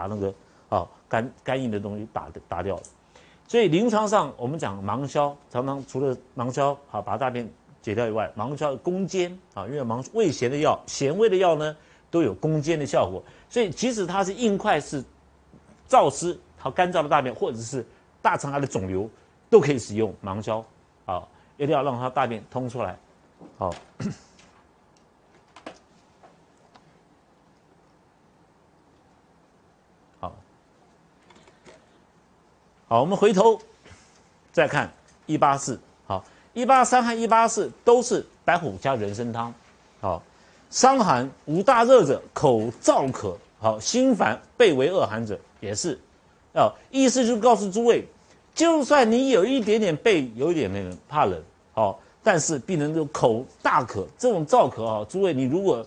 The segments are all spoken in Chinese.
把那个啊肝肝硬的东西打打掉。所以临床上我们讲芒硝，常常除了芒硝啊把大便解掉以外，芒硝攻坚啊，因为芒味咸的药、咸味的药呢都有攻坚的效果。所以即使它是硬块是燥湿好干燥的大便，或者是大肠癌的肿瘤，都可以使用芒硝啊，一定要让它大便通出来，好。好，我们回头再看一八四。好，一八三和一八四都是白虎加人参汤。好，伤寒无大热者，口燥渴，好，心烦背为恶寒者也是。啊，意思就是告诉诸位，就算你有一点点背，有一点那个怕冷，好，但是病人都口大渴，这种燥渴啊，诸位你如果。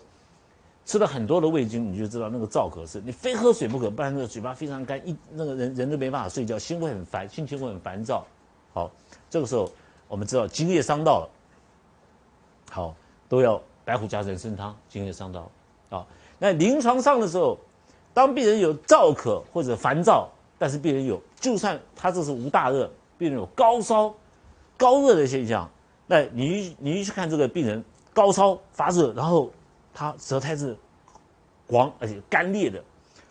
吃了很多的味精，你就知道那个燥渴是，你非喝水不可，不然那个嘴巴非常干，一那个人人都没办法睡觉，心会很烦，心情会很烦躁。好，这个时候我们知道津液伤到了，好，都要白虎加人参汤，津液伤到了。好，那临床上的时候，当病人有燥渴或者烦躁，但是病人有，就算他这是无大热，病人有高烧、高热的现象，那你你去看这个病人高烧发热，然后。他舌苔是黄而且干裂的，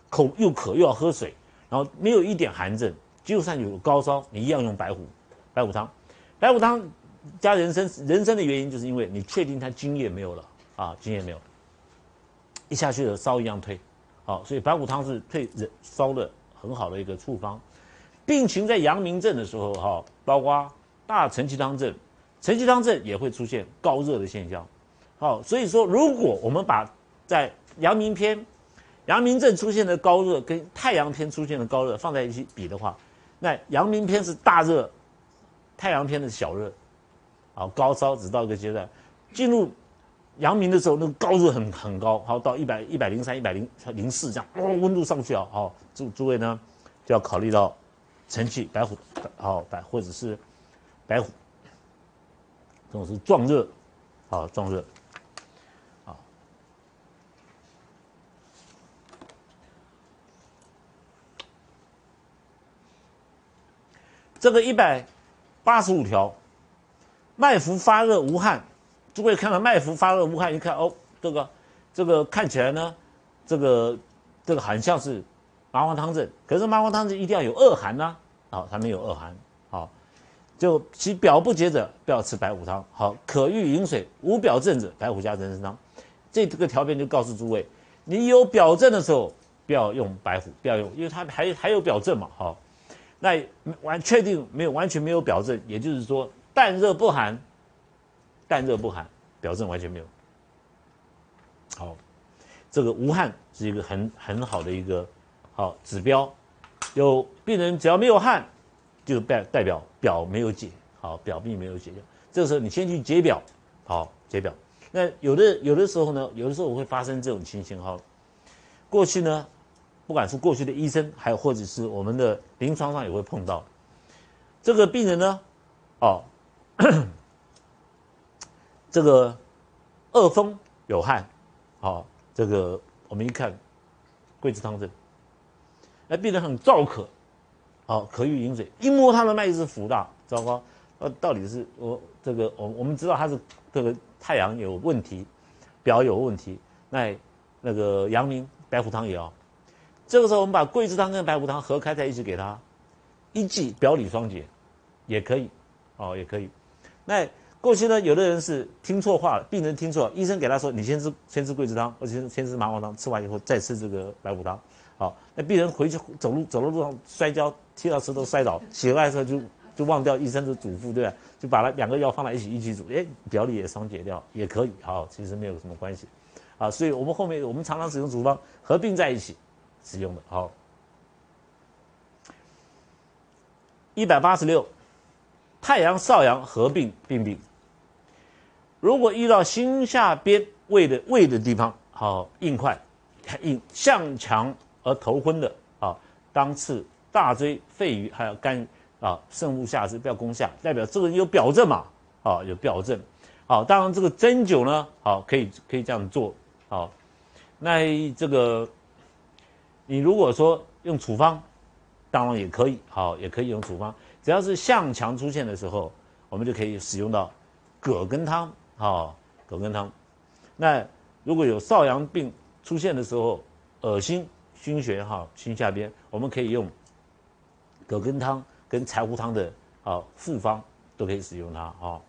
口又渴又要喝水，然后没有一点寒症，就算有高烧，你一样用白虎白虎汤。白虎汤加人参，人参的原因就是因为你确定他津液没有了啊，津液没有，一下去了烧一样退，好，所以白虎汤是退人烧的很好的一个处方。病情在阳明症的时候哈，包括大承气汤症，承气汤症也会出现高热的现象。好，所以说，如果我们把在阳明篇、阳明症出现的高热跟太阳篇出现的高热放在一起比的话，那阳明篇是大热，太阳篇的小热，好，高烧只到一个阶段，进入阳明的时候，那个高热很很高，好到一百一百零三、一百零零四这样，哦，温度上去啊，好，诸诸位呢就要考虑到晨气白虎，好白或者是白虎，这种是壮热，好壮热。这个一百八十五条，脉浮发热无汗，诸位看到脉浮发热无汗，一看哦，这个这个看起来呢，这个这个很像是麻黄汤症，可是麻黄汤症一定要有恶寒呐，好，它没有恶寒，好，就其表不结者不要吃白虎汤，好，可欲饮水无表症者，白虎加人参汤，这这个条件就告诉诸位，你有表症的时候不要用白虎，不要用，因为它还还有表症嘛，好。那完确定没有完全没有表证，也就是说淡热不寒，淡热不寒，表证完全没有。好，这个无汗是一个很很好的一个好指标。有病人只要没有汗，就代代表表没有解，好表病没有解掉。这个时候你先去解表，好解表。那有的有的时候呢，有的时候我会发生这种情形哈。过去呢。不管是过去的医生，还有或者是我们的临床上也会碰到这个病人呢，哦，这个恶风有汗，好，这个我们一看桂枝汤症，那病人很燥渴，好，渴欲饮水，一摸他的脉就是浮大，糟糕，呃，到底是我这个我我们知道他是这个太阳有问题，表有问题，那那个阳明白虎汤也要。这个时候，我们把桂枝汤跟白虎汤合开在一起给他，一剂表里双解，也可以，哦，也可以。那过去呢，有的人是听错话了，病人听错，医生给他说：“你先吃先吃桂枝汤，或者先先吃麻黄汤，吃完以后再吃这个白虎汤。”好，那病人回去走路走的路上摔跤，踢到石头摔倒，醒来的时候就就忘掉医生的嘱咐，对吧？就把它两个药放在一起一起煮，哎，表里也双解掉，也可以。好，其实没有什么关系，啊，所以我们后面我们常常使用处方合并在一起。使用的好，一百八十六，太阳少阳合并病病。如果遇到心下边胃的胃的地方，好硬块，硬向强而头昏的啊，当刺大椎、肺俞还有肝啊，肾部下肢不要攻下，代表这个人有表症嘛，啊有表症，好，当然这个针灸呢，好可以可以这样做，好，那这个。你如果说用处方，当然也可以，好，也可以用处方。只要是向强出现的时候，我们就可以使用到葛根汤，好，葛根汤。那如果有少阳病出现的时候，恶心、熏血，哈，心下边，我们可以用葛根汤跟柴胡汤的啊复方都可以使用它，哈。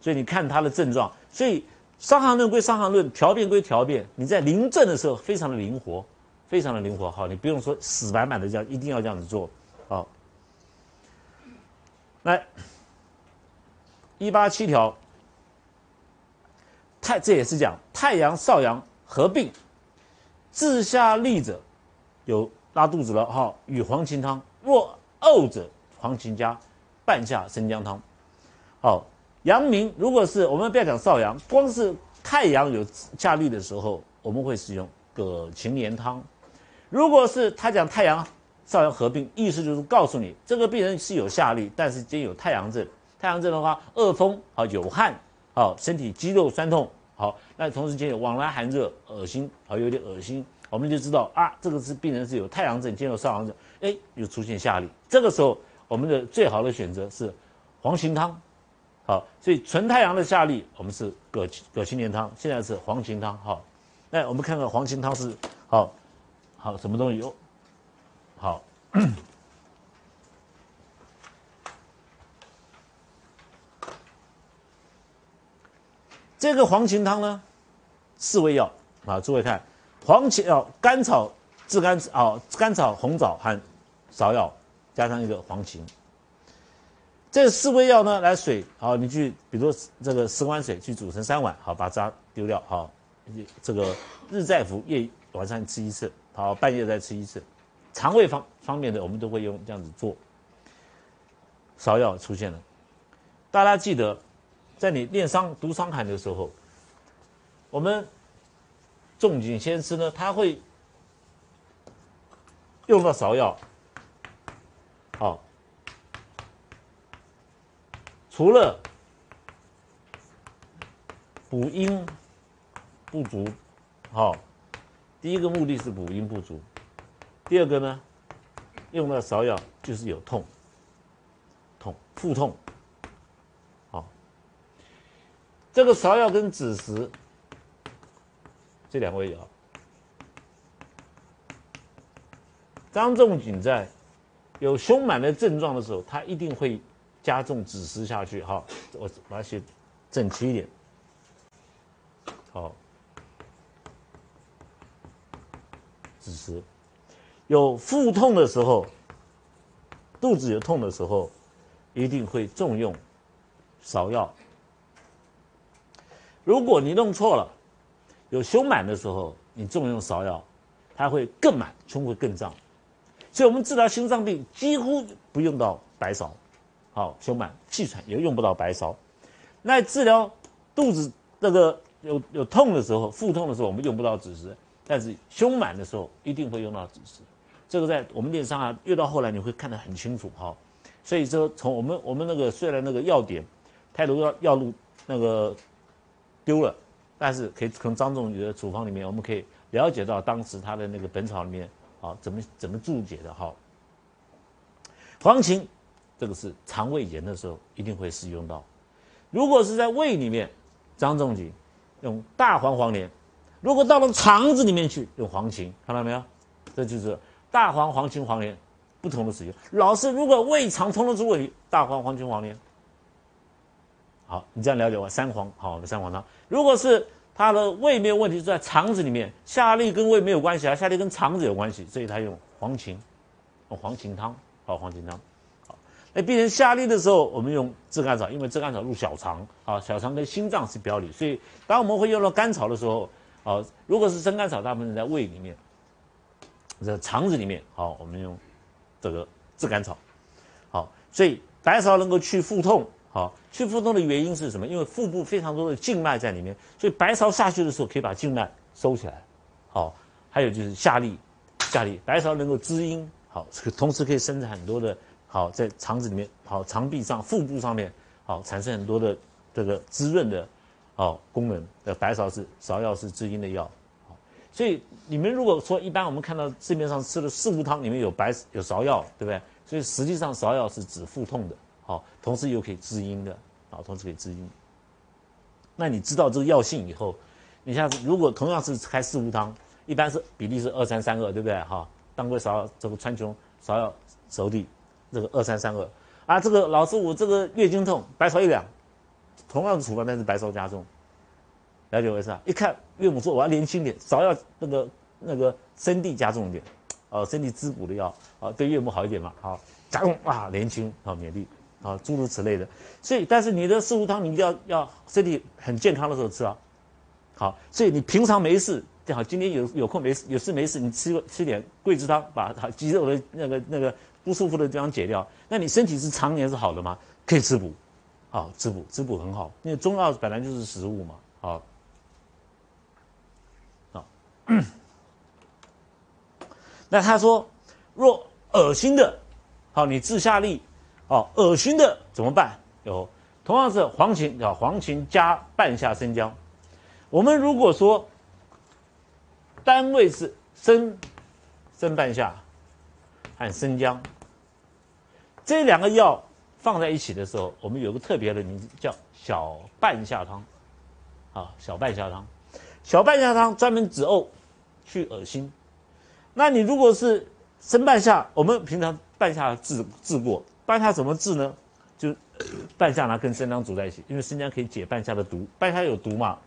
所以你看它的症状，所以《伤寒论》归《伤寒论》，调变归调变。你在临症的时候非常的灵活，非常的灵活。好，你不用说死板板的这样，一定要这样子做。好，来一八七条，太这也是讲太阳少阳合并，治下利者有拉肚子了哈，与黄芩汤；若呕者，黄芩加半夏生姜汤。好。阳明，如果是我们不要讲少阳，光是太阳有下利的时候，我们会使用葛芩连汤。如果是他讲太阳少阳合并，意思就是告诉你这个病人是有下利，但是兼有太阳症。太阳症的话，恶风啊，有汗，好，身体肌肉酸痛，好，那同时间有往来寒热、恶心，好，有点恶心，我们就知道啊，这个是病人是有太阳症兼有少阳症，哎，又出现下利。这个时候，我们的最好的选择是黄芩汤。好，所以纯太阳的下利，我们是葛葛芩连汤，现在是黄芩汤。好，那我们看看黄芩汤是好好什么东西？哦，好，这个黄芩汤呢，四味药啊，诸位看，黄芩哦，甘草、炙甘哦，甘草、红枣和芍药，加上一个黄芩。这四味药呢，来水好，你去，比如这个十碗水去煮成三碗，好，把渣丢掉，好，这个日再服，夜晚上吃一次，好，半夜再吃一次。肠胃方方面的，我们都会用这样子做。芍药出现了，大家记得，在你练伤读伤寒的时候，我们仲景先师呢，他会用到芍药，好。除了补阴不足，好，第一个目的是补阴不足，第二个呢，用了芍药就是有痛，痛腹痛，好，这个芍药跟枳实这两味药，张仲景在有胸满的症状的时候，他一定会。加重枳实下去，好，我把它写整齐一点，好，枳实有腹痛的时候，肚子有痛的时候，一定会重用芍药。如果你弄错了，有胸满的时候，你重用芍药，它会更满，胸会更胀。所以我们治疗心脏病几乎不用到白芍。好，胸满气喘也用不到白芍。那治疗肚子那个有有痛的时候，腹痛的时候，我们用不到枳实。但是胸满的时候，一定会用到枳实。这个在我们练伤啊，越到后来你会看得很清楚哈。所以说，从我们我们那个虽然那个药典太多药药路那个丢了，但是可以从张仲景的处方里面，我们可以了解到当时他的那个本草里面啊怎么怎么注解的哈。黄芩。这个是肠胃炎的时候一定会使用到。如果是在胃里面，张仲景用大黄黄连；如果到了肠子里面去，用黄芩，看到没有？这就是大黄、黄芩、黄连不同的使用。老师，如果胃肠通了出问题，大黄、黄芩、黄连。好，你这样了解吧？三黄好的三黄汤。如果是他的胃没有问题，是在肠子里面，下利跟胃没有关系啊，下利跟肠子有关系，所以他用黄芩，用黄芩汤，好黄芩汤。那病人下利的时候，我们用炙甘草，因为炙甘草入小肠，啊，小肠跟心脏是表里，所以当我们会用到甘草的时候，啊，如果是生甘草，大部分在胃里面，在肠子里面，好，我们用这个炙甘草，好，所以白芍能够去腹痛，好，去腹痛的原因是什么？因为腹部非常多的静脉在里面，所以白芍下去的时候可以把静脉收起来，好，还有就是下利，下利，白芍能够滋阴，好，同时可以生产很多的。好，在肠子里面，好肠壁上、腹部上面，好产生很多的这个滋润的，好功能的白芍是芍药是滋阴的药，好，所以你们如果说一般我们看到市面上吃的四物汤里面有白有芍药，对不对？所以实际上芍药是止腹痛的，好，同时又可以滋阴的，啊，同时可以滋阴。那你知道这个药性以后，你像如果同样是开四物汤，一般是比例是二三三二，对不对？哈，当归芍药这个川穹芍药熟地，这个二三三二。啊，这个老师我这个月经痛，白芍一两，同样的处方，但是白芍加重，了解我意思啊？一看岳母说我要年轻点，芍药那个那个生地加重一点，哦，身体滋补的药，哦，对岳母好一点嘛，好加重啊，年轻好免疫，啊，诸如此类的。所以，但是你的四物汤你一定要要身体很健康的时候吃啊，好，所以你平常没事，正好今天有有空没事有事没事，你吃吃点桂枝汤，把肌肉的那个那个。不舒服的地方解掉，那你身体是常年是好的吗？可以滋补，好滋补，滋补很好。因为中药本来就是食物嘛，好，好。那他说，若恶心的，好，你治下痢，好，恶心的怎么办？有，同样是黄芩啊，黄芩加半夏生姜。我们如果说单位是生生半夏。和生姜这两个药放在一起的时候，我们有个特别的名字叫小半夏汤，啊，小半夏汤，小半夏汤专门止呕、去恶心。那你如果是生半夏，我们平常半夏治治过，半夏怎么治呢？就半夏拿跟生姜煮在一起，因为生姜可以解半夏的毒，半夏有毒嘛，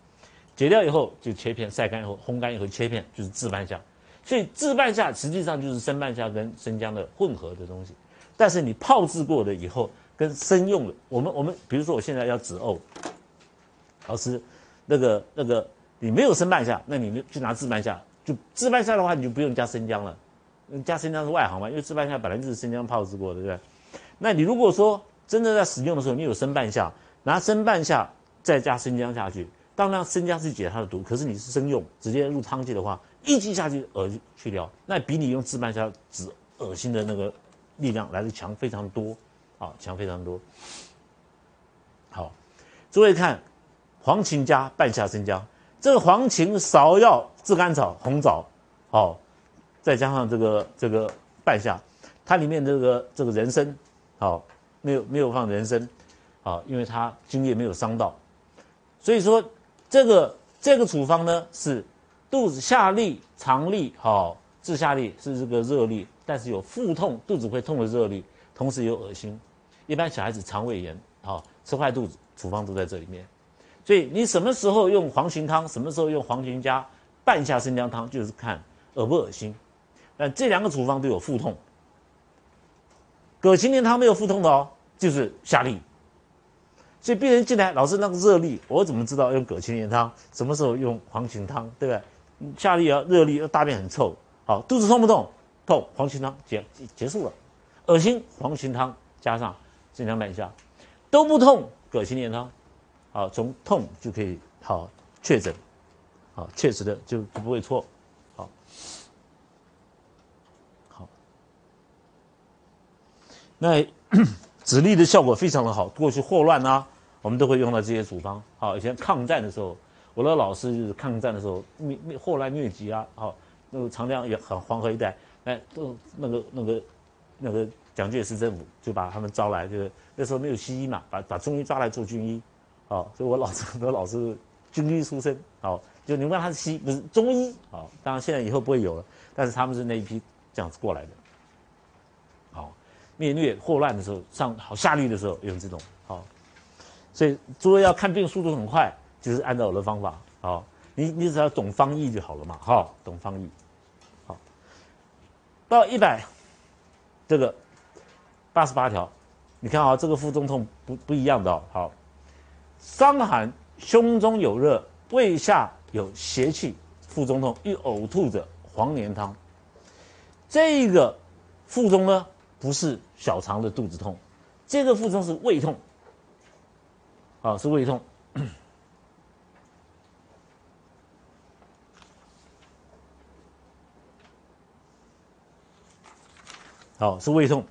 解掉以后就切片，晒干以后烘干以后切片，就是治半夏。所以制半夏实际上就是生半夏跟生姜的混合的东西，但是你泡制过的以后跟生用的，我们我们比如说我现在要止呕，老师，那个那个你没有生半夏，那你就拿制半夏，就制半夏的话你就不用加生姜了，加生姜是外行嘛，因为制半夏本来就是生姜泡制过的，对不对？那你如果说真的在使用的时候你有生半夏，拿生半夏再加生姜下去，当然生姜是解它的毒，可是你是生用直接入汤剂的话。一击下去，恶去掉，那比你用治半夏治恶心的那个力量来的强非常多，啊，强非常多。好，诸位看，黄芩加半夏生姜，这个黄芩、芍药、炙甘草、红枣，好，再加上这个这个半夏，它里面这个这个人参，好，没有没有放人参，好，因为它精液没有伤到，所以说这个这个处方呢是。肚子下痢、肠痢，好，治下痢是这个热痢，但是有腹痛、肚子会痛的热痢，同时有恶心。一般小孩子肠胃炎，好，吃坏肚子，处方都在这里面。所以你什么时候用黄芩汤，什么时候用黄芩加半夏生姜汤，就是看恶不恶心。但这两个处方都有腹痛。葛芩连汤没有腹痛的哦，就是下痢。所以病人进来，老师那个热痢，我怎么知道用葛芩连汤？什么时候用黄芩汤？对不对？下利啊，热痢，大便很臭，好，肚子痛不痛？痛，黄芩汤结结束了。恶心，黄芩汤加上生姜半夏，都不痛，葛芩连汤，好，从痛就可以好确诊，好，确实的就就不会错，好，好。那 止痢的效果非常的好，过去霍乱啊，我们都会用到这些处方，好，以前抗战的时候。我的老师就是抗战的时候灭灭霍乱疟疾啊，好，那个长江也很黄河一带，哎，都那个那个那个蒋介石政府就把他们招来，就是那时候没有西医嘛，把把中医抓来做军医，好，所以我老师很多老师军医出身，好，就你问他是西不是中医，好，当然现在以后不会有了，但是他们是那一批这样子过来的，好，灭疟霍乱的时候上好下痢的时候用这种，好，所以诸位要看病速度很快。就是按照我的方法，好，你你只要懂方义就好了嘛，好，懂方义，好，到一百，这个八十八条，你看啊，这个腹中痛不不一样的哦，好，伤寒，胸中有热，胃下有邪气，腹中痛，欲呕吐者，黄连汤。这个腹中呢，不是小肠的肚子痛，这个腹中是胃痛，啊，是胃痛。好，是胃痛。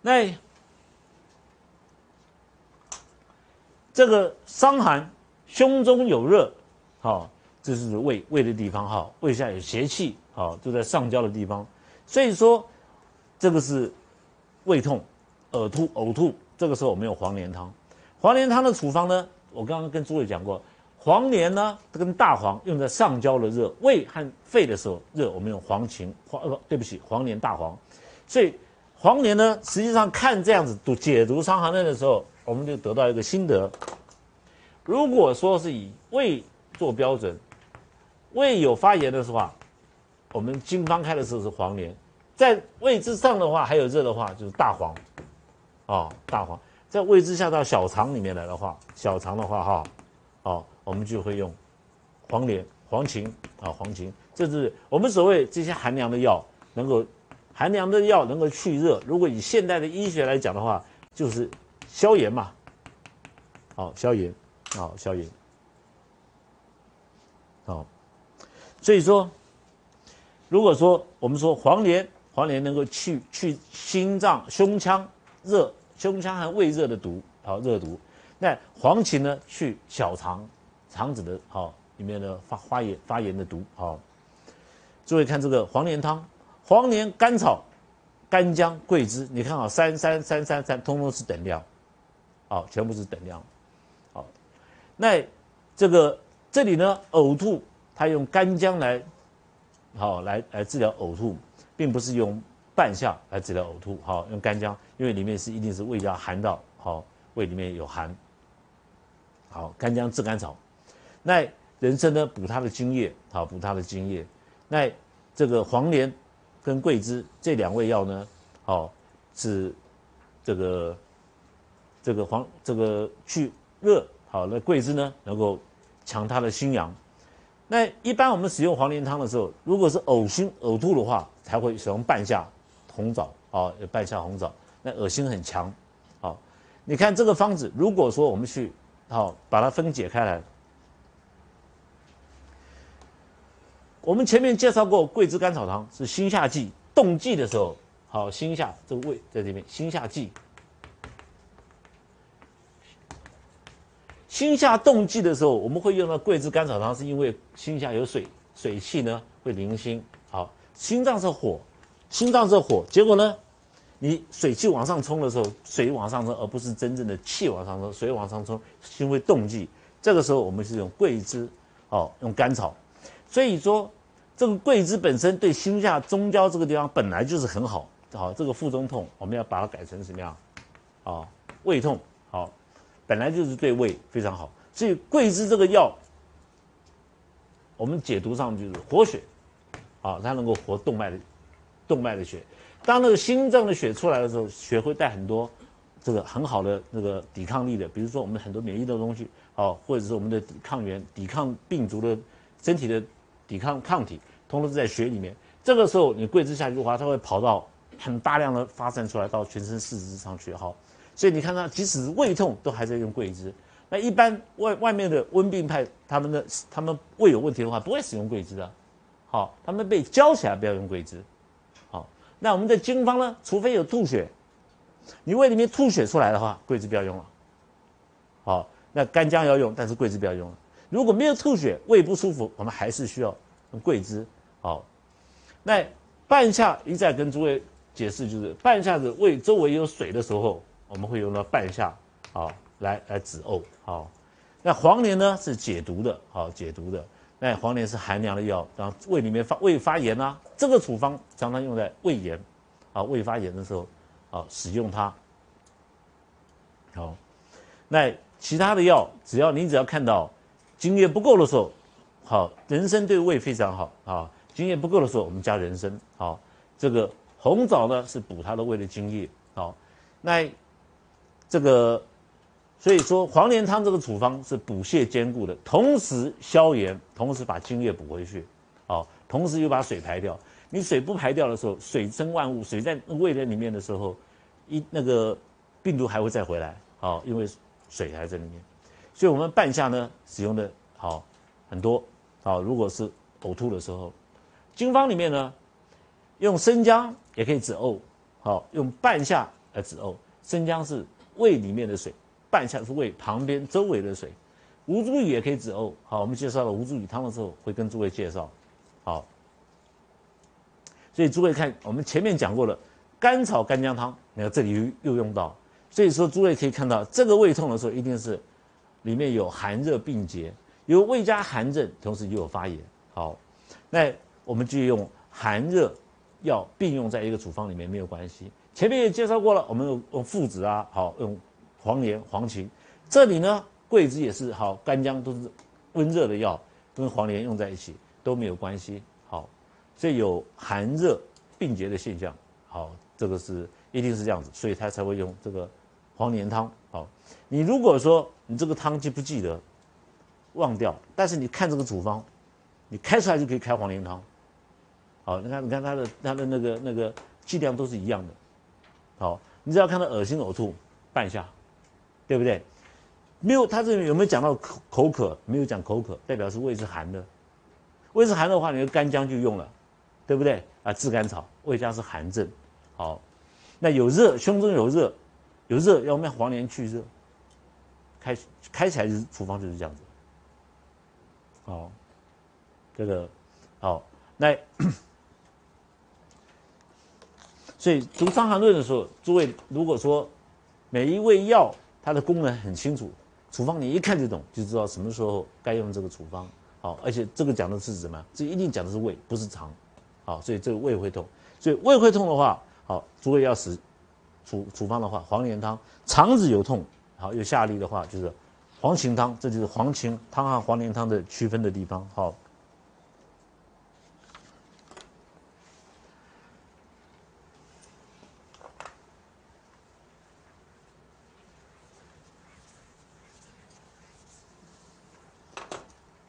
那这个伤寒，胸中有热，好，这是胃胃的地方哈，胃下有邪气，好就在上焦的地方，所以说这个是胃痛、呕吐、呕吐，这个时候我们用黄连汤。黄连汤的处方呢，我刚刚跟诸位讲过，黄连呢它跟大黄用在上焦的热，胃和肺的时候热，我们用黄芩黄呃对不起黄连大黄，所以黄连呢实际上看这样子读解读《伤寒论》的时候，我们就得到一个心得，如果说是以胃做标准。胃有发炎的时候啊，我们经方开的时候是黄连，在胃之上的话还有热的话就是大黄，哦大黄，在胃之下到小肠里面来的话，小肠的话哈，哦我们就会用黄连、黄芩啊黄芩，这是我们所谓这些寒凉的药能够寒凉的药能够去热。如果以现代的医学来讲的话，就是消炎嘛，好消炎，好消炎，好。所以说，如果说我们说黄连，黄连能够去去心脏、胸腔热、胸腔和胃热的毒，好热毒。那黄芩呢，去小肠、肠子的好里面的发发炎发炎的毒，好。诸位看这个黄连汤，黄连、甘草、干姜、桂枝，你看啊，三三三三三，通通是等量，好，全部是等量，好。那这个这里呢，呕吐。他用干姜来，好来来治疗呕吐，并不是用半夏来治疗呕吐。好，用干姜，因为里面是一定是胃要寒到，好胃里面有寒。好，干姜治甘草，那人参呢补它的津液，好补它的津液。那这个黄连跟桂枝这两味药呢，好是这个这个黄这个去热，好那桂枝呢能够强它的心阳。那一般我们使用黄连汤的时候，如果是呕心呕吐的话，才会使用半夏红枣啊，半夏红枣。那恶心很强，好，你看这个方子，如果说我们去好把它分解开来，我们前面介绍过桂枝甘草汤是心下剂，冻剂的时候，好心下这个胃在这边，心下剂。心下冻悸的时候，我们会用到桂枝甘草汤，是因为心下有水，水气呢会凝心。好，心脏是火，心脏是火，结果呢，你水气往上冲的时候，水往上冲，而不是真正的气往上冲，水往上冲，心会冻悸。这个时候我们是用桂枝，哦，用甘草。所以说，这个桂枝本身对心下中焦这个地方本来就是很好。好，这个腹中痛，我们要把它改成什么样？啊，胃痛。好。本来就是对胃非常好，所以桂枝这个药，我们解读上就是活血，啊，它能够活动脉的动脉的血。当那个心脏的血出来的时候，血会带很多这个很好的那个抵抗力的，比如说我们很多免疫的东西，哦，或者是我们的抵抗原、抵抗病毒的身体的抵抗抗体，通通是在血里面。这个时候你桂枝下去的话，它会跑到很大量的发散出来到全身四肢上去，好。所以你看它，即使是胃痛，都还在用桂枝。那一般外外面的温病派，他们的他们胃有问题的话，不会使用桂枝的。好，他们被浇起来，不要用桂枝。好，那我们的经方呢？除非有吐血，你胃里面吐血出来的话，桂枝不要用了。好，那干姜要用，但是桂枝不要用了。如果没有吐血，胃不舒服，我们还是需要用桂枝。好，那半夏一再跟诸位解释，就是半夏的胃周围有水的时候。我们会用到半夏，好来来止呕，好。那黄连呢是解毒的，好解毒的。那黄连是寒凉的药，然后胃里面发胃发炎啊，这个处方常常用在胃炎，啊胃发炎的时候，啊使用它。好，那其他的药，只要你只要看到津液不够的时候，好，人参对胃非常好啊。津液不够的时候，我们加人参，好。这个红枣呢是补它的胃的津液，好。那这个，所以说黄连汤这个处方是补泻兼顾的，同时消炎，同时把津液补回去，好，同时又把水排掉。你水不排掉的时候，水生万物，水在胃的里面的时候，一那个病毒还会再回来，好，因为水还在里面。所以我们半夏呢使用的好很多，好，如果是呕吐的时候，经方里面呢用生姜也可以止呕，好，用半夏来止呕。生姜是胃里面的水，半夏是胃旁边周围的水，吴茱萸也可以止呕。好，我们介绍了吴茱萸汤的时候，会跟诸位介绍。好，所以诸位看，我们前面讲过了甘草干姜汤，你看这里又又用到，所以说诸位可以看到，这个胃痛的时候，一定是里面有寒热并结，有胃加寒症，同时又有发炎。好，那我们就用寒热药并用在一个处方里面没有关系。前面也介绍过了，我们用用附子啊，好用黄连、黄芩，这里呢桂枝也是好，干姜都是温热的药，跟黄连用在一起。都没有关系，好，所以有寒热并结的现象，好，这个是一定是这样子，所以他才会用这个黄连汤，好，你如果说你这个汤记不记得，忘掉，但是你看这个处方，你开出来就可以开黄连汤，好，你看你看它的它的那个那个剂量都是一样的，好，你只要看到恶心呕吐，半下，对不对？没有，他这里有没有讲到口口渴？没有讲口渴，代表是胃是寒的。胃是寒的话，你的干姜就用了，对不对啊？炙甘草，胃加是寒症，好，那有热，胸中有热，有热要用黄连去热，开开起来是处方就是这样子，好，这个好，那所以读《伤寒论》的时候，诸位如果说每一味药它的功能很清楚，处方你一看就懂，就知道什么时候该用这个处方。好，而且这个讲的是什么？这一定讲的是胃，不是肠。好，所以这个胃会痛。所以胃会痛的话，好，诸位要使处处方的话，黄连汤。肠子有痛，好有下利的话，就是黄芩汤。这就是黄芩汤和黄连汤的区分的地方。好，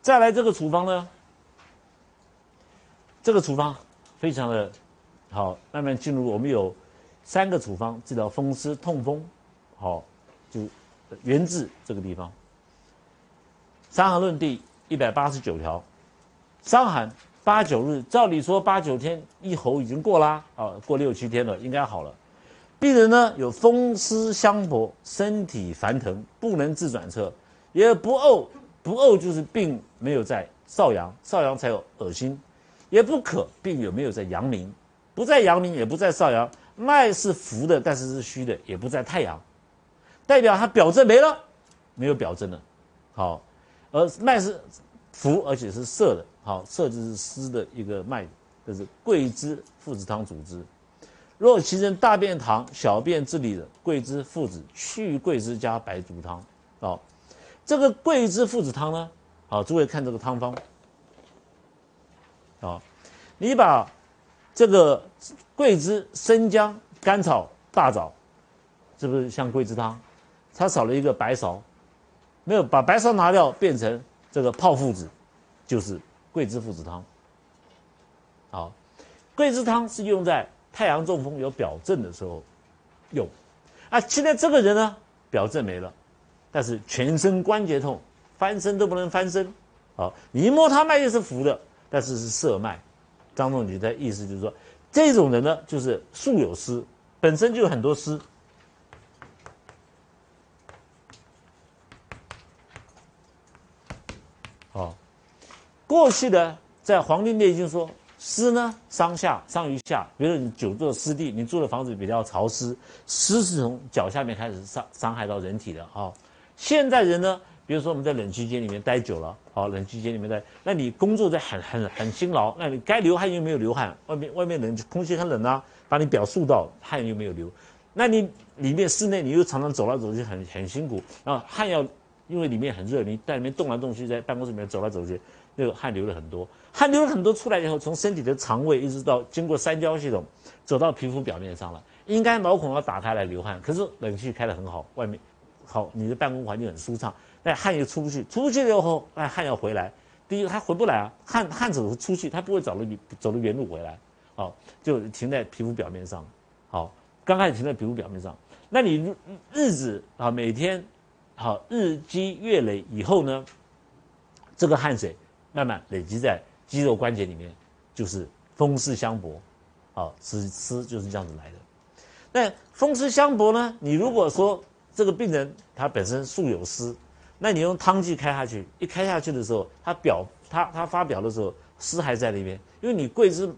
再来这个处方呢？这个处方非常的好，慢慢进入。我们有三个处方治疗风湿痛风，好，就源自这个地方。《伤寒论》第一百八十九条，伤寒八九日，照理说八九天一候已经过啦，啊，过六七天了，应该好了。病人呢有风湿相搏，身体烦疼，不能自转侧，也不呕。不呕就是病没有在少阳，少阳才有恶心，也不渴，病有没有在阳明，不在阳明，也不在少阳，脉是浮的，但是是虚的，也不在太阳，代表它表证没了，没有表证了，好，而脉是浮，而且是涩的，好，涩就是湿的一个脉，这是桂枝附子汤主之。若其人大便溏，小便自理的，桂枝附子去桂枝加白术汤，好。这个桂枝附子汤呢，好，诸位看这个汤方，好，你把这个桂枝、生姜、甘草、大枣，是不是像桂枝汤？它少了一个白芍，没有把白芍拿掉，变成这个泡附子，就是桂枝附子汤。好，桂枝汤是用在太阳中风有表症的时候用，啊，现在这个人呢，表症没了。但是全身关节痛，翻身都不能翻身，好，你一摸他脉就是浮的，但是是涩脉。张仲景的意思就是说，这种人呢，就是素有湿，本身就有很多湿。好，过去的在《黄帝内经》说，湿呢伤下，伤于下。比如说你久坐湿地，你住的房子比较潮湿，湿是从脚下面开始伤伤害到人体的啊。现在人呢，比如说我们在冷气间里面待久了，好，冷气间里面待，那你工作在很很很辛劳，那你该流汗又没有流汗，外面外面冷，空气很冷啊，把你表塑到，汗又没有流，那你里面室内你又常常走来走去，很很辛苦啊，汗要因为里面很热，你在里面动来动去，在办公室里面走来走去，那个汗流了很多，汗流了很多出来以后，从身体的肠胃一直到经过三焦系统，走到皮肤表面上了，应该毛孔要打开来流汗，可是冷气开得很好，外面。好，你的办公环境很舒畅，那汗又出不去，出不去了以后，那汗要回来。第一，它回不来啊，汗汗走出去，它不会走了走了原路回来，好，就停在皮肤表面上。好，刚开始停在皮肤表面上，那你日子啊，每天好日积月累以后呢，这个汗水慢慢累积在肌肉关节里面，就是风湿相搏，好，湿湿就是这样子来的。那风湿相搏呢，你如果说。这个病人他本身素有湿，那你用汤剂开下去，一开下去的时候，它表它它发表的时候，湿还在那边，因为你桂枝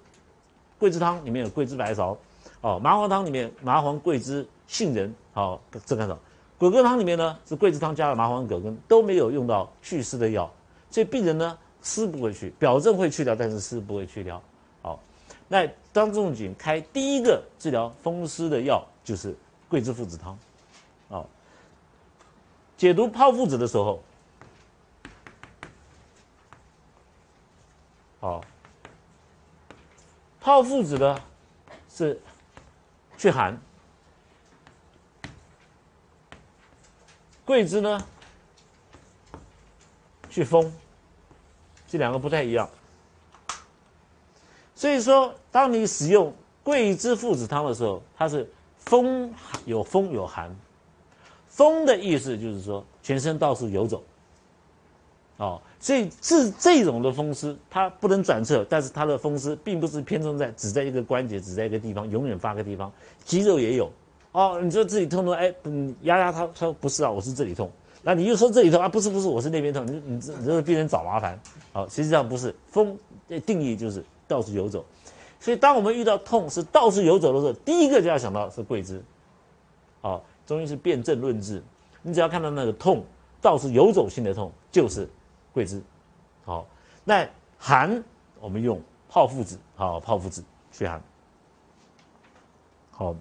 桂枝汤里面有桂枝白芍，哦，麻黄汤里面麻黄、桂枝、杏仁，好，这看到，葛根汤里面呢是桂枝汤加了麻黄、葛根，都没有用到祛湿的药，所以病人呢湿不会去，表症会去掉，但是湿不会去掉。好，那张仲景开第一个治疗风湿的药就是桂枝附子汤，解读炮附子的时候，好，炮附子呢是去寒，桂枝呢去风，这两个不太一样。所以说，当你使用桂枝附子汤的时候，它是风有风有寒。风的意思就是说全身到处游走，哦，所以这这种的风湿它不能转侧，但是它的风湿并不是偏重在只在一个关节，只在一个地方，永远发个地方，肌肉也有哦。你说自己痛痛，哎，嗯，压压他，他说不是啊，我是这里痛。那你又说这里痛啊，不是不是，我是那边痛。你你这你这个病人找麻烦，好，实际上不是风的定义就是到处游走，所以当我们遇到痛是到处游走的时候，第一个就要想到是桂枝，好。中医是辨证论治，你只要看到那个痛，倒是游走性的痛，就是桂枝。好，那寒我们用炮附子，好，炮附子去寒。好，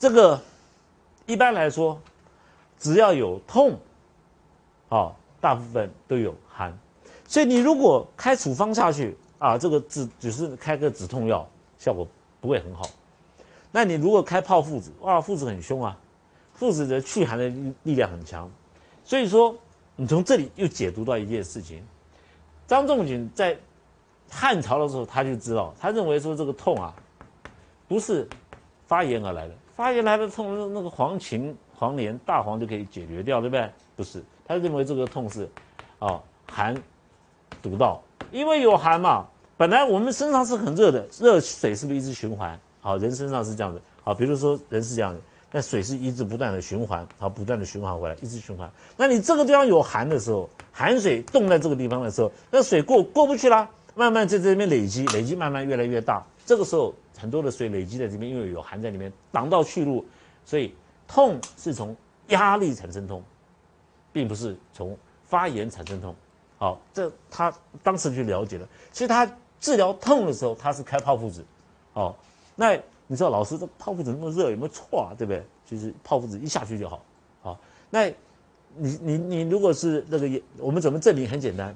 这个一般来说，只要有痛，啊，大部分都有寒。所以你如果开处方下去啊，这个只只是开个止痛药，效果不会很好。那你如果开炮附子，哇，附子很凶啊，附子的祛寒的力量很强，所以说你从这里又解读到一件事情，张仲景在汉朝的时候他就知道，他认为说这个痛啊，不是发炎而来的，发炎来的痛那个黄芩、黄连、大黄就可以解决掉，对不对？不是，他认为这个痛是，哦，寒毒到，因为有寒嘛，本来我们身上是很热的，热水是不是一直循环？好，人身上是这样的。好，比如说人是这样的，那水是一直不断的循环，好，不断的循环回来，一直循环。那你这个地方有寒的时候，寒水冻在这个地方的时候，那水过过不去了，慢慢在这边累积，累积慢慢越来越大。这个时候很多的水累积在这边，因为有寒在里面挡到去路，所以痛是从压力产生痛，并不是从发炎产生痛。好，这他当时就了解了。其实他治疗痛的时候，他是开泡附子，哦。那你知道老师这泡附子那么热有没有错啊？对不对？就是泡附子一下去就好，好。那你你你如果是那个我们怎么证明？很简单，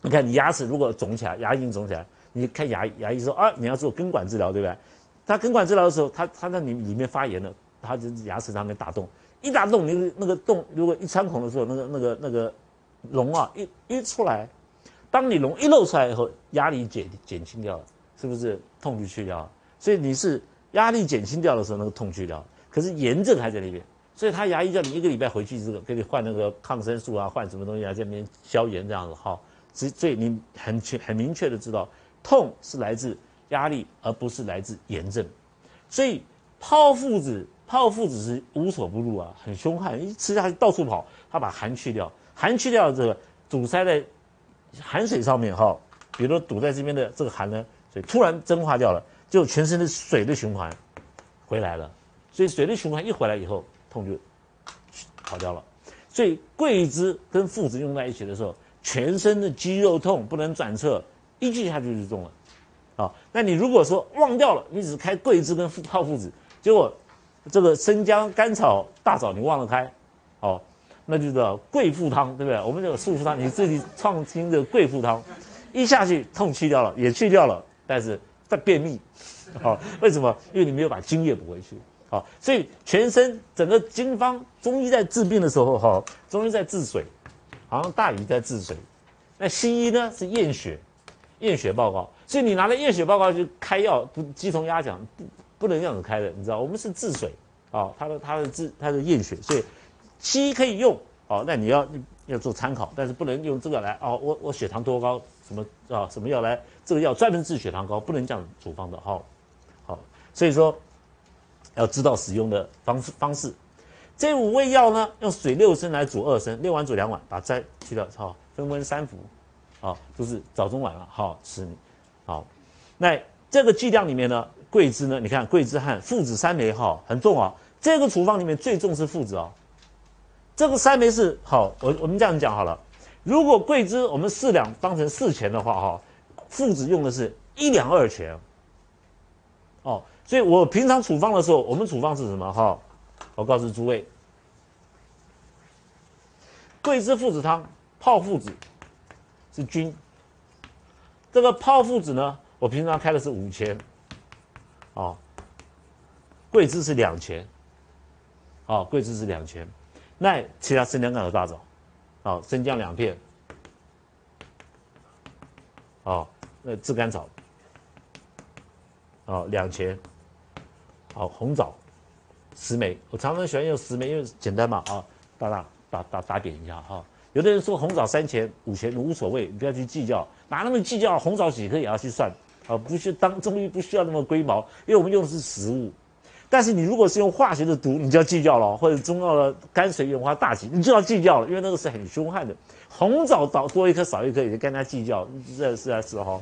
你看你牙齿如果肿起来，牙龈肿起来，你看牙牙医说啊，你要做根管治疗，对不对？他根管治疗的时候，他他在里里面发炎了，他就牙齿上面打洞，一打洞，那个那个洞如果一穿孔的时候，那个那个那个脓啊一一出来，当你脓一露出来以后，压力减减轻掉了，是不是痛就去掉了？所以你是压力减轻掉的时候，那个痛去掉，可是炎症还在那边。所以他牙医叫你一个礼拜回去，这个给你换那个抗生素啊，换什么东西啊，在那边消炎这样子哈。所以所以你很确很明确的知道，痛是来自压力，而不是来自炎症。所以泡附子，泡附子是无所不入啊，很凶悍，一吃下去到处跑。他把寒去掉，寒去掉这个堵塞在寒水上面哈，比如说堵在这边的这个寒呢，所以突然蒸发掉了。就全身的水的循环回来了，所以水的循环一回来以后，痛就跑掉了。所以桂枝跟附子用在一起的时候，全身的肌肉痛不能转侧，一句下去就中了。啊，那你如果说忘掉了，你只开桂枝跟泡附子，结果这个生姜、甘草、大枣你忘了开，哦，那就叫桂附汤，对不对？我们这个素附汤，你自己创新的桂附汤，一下去痛去掉了，也去掉了，但是。在便秘，好，为什么？因为你没有把津液补回去，好，所以全身整个经方，中医在治病的时候，哈，中医在治水，好像大禹在治水，那西医呢是验血，验血报告，所以你拿了验血报告去开药，不鸡同鸭讲，不不能这样子开的，你知道，我们是治水，啊，他的他的治他的验血，所以西医可以用，哦，那你要要做参考，但是不能用这个来，哦，我我血糖多高，什么啊，什么药来？这个药专门治血糖高，不能这样处方的哈。好，所以说要知道使用的方式方式。这五味药呢，用水六升来煮二升，六碗煮两碗，把斋去掉，好，分温三服，好，就是早中晚了，好吃，好。那这个剂量里面呢，桂枝呢，你看桂枝和附子三枚，哈，很重啊。这个处方里面最重是附子哦。这个三枚是好，我我们这样讲好了。如果桂枝我们四两当成四钱的话，哈，附子用的是一两二钱。哦，所以我平常处方的时候，我们处方是什么？哈，我告诉诸位，桂枝附子汤泡附子是均。这个泡附子呢，我平常开的是五钱，哦，桂枝是两钱。哦，桂枝是两钱，那其他生姜干和大枣，好，生姜两片，哦，那炙甘草，哦，两钱，好，红枣十枚，我常常喜欢用十枚，因为简单嘛，啊，打打打打打点一下哈。有的人说红枣三钱五钱无所谓，你不要去计较，哪那么计较？红枣几颗也要去算，啊，不需当中医不需要那么龟毛，因为我们用的是食物。但是你如果是用化学的毒，你就要计较了；或者中药的甘水原花大戟，你就要计较了，因为那个是很凶悍的。红枣倒多一颗少一颗，也就跟他计较，这是啊是哈，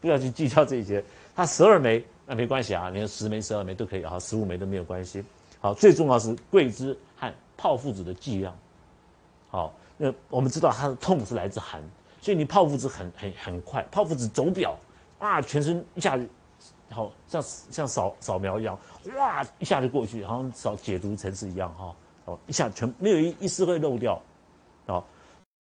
不要去计较这些。它十二枚那没关系啊，你看十枚、十二枚都可以啊，十五枚都没有关系。好，最重要是桂枝和泡附子的剂量。好，那我们知道它的痛是来自寒，所以你泡附子很很很快，泡附子走表啊，全身一下子。好像像扫扫描一样，哇，一下就过去，好像扫解读城市一样哈，哦，一下全没有一一丝会漏掉，哦，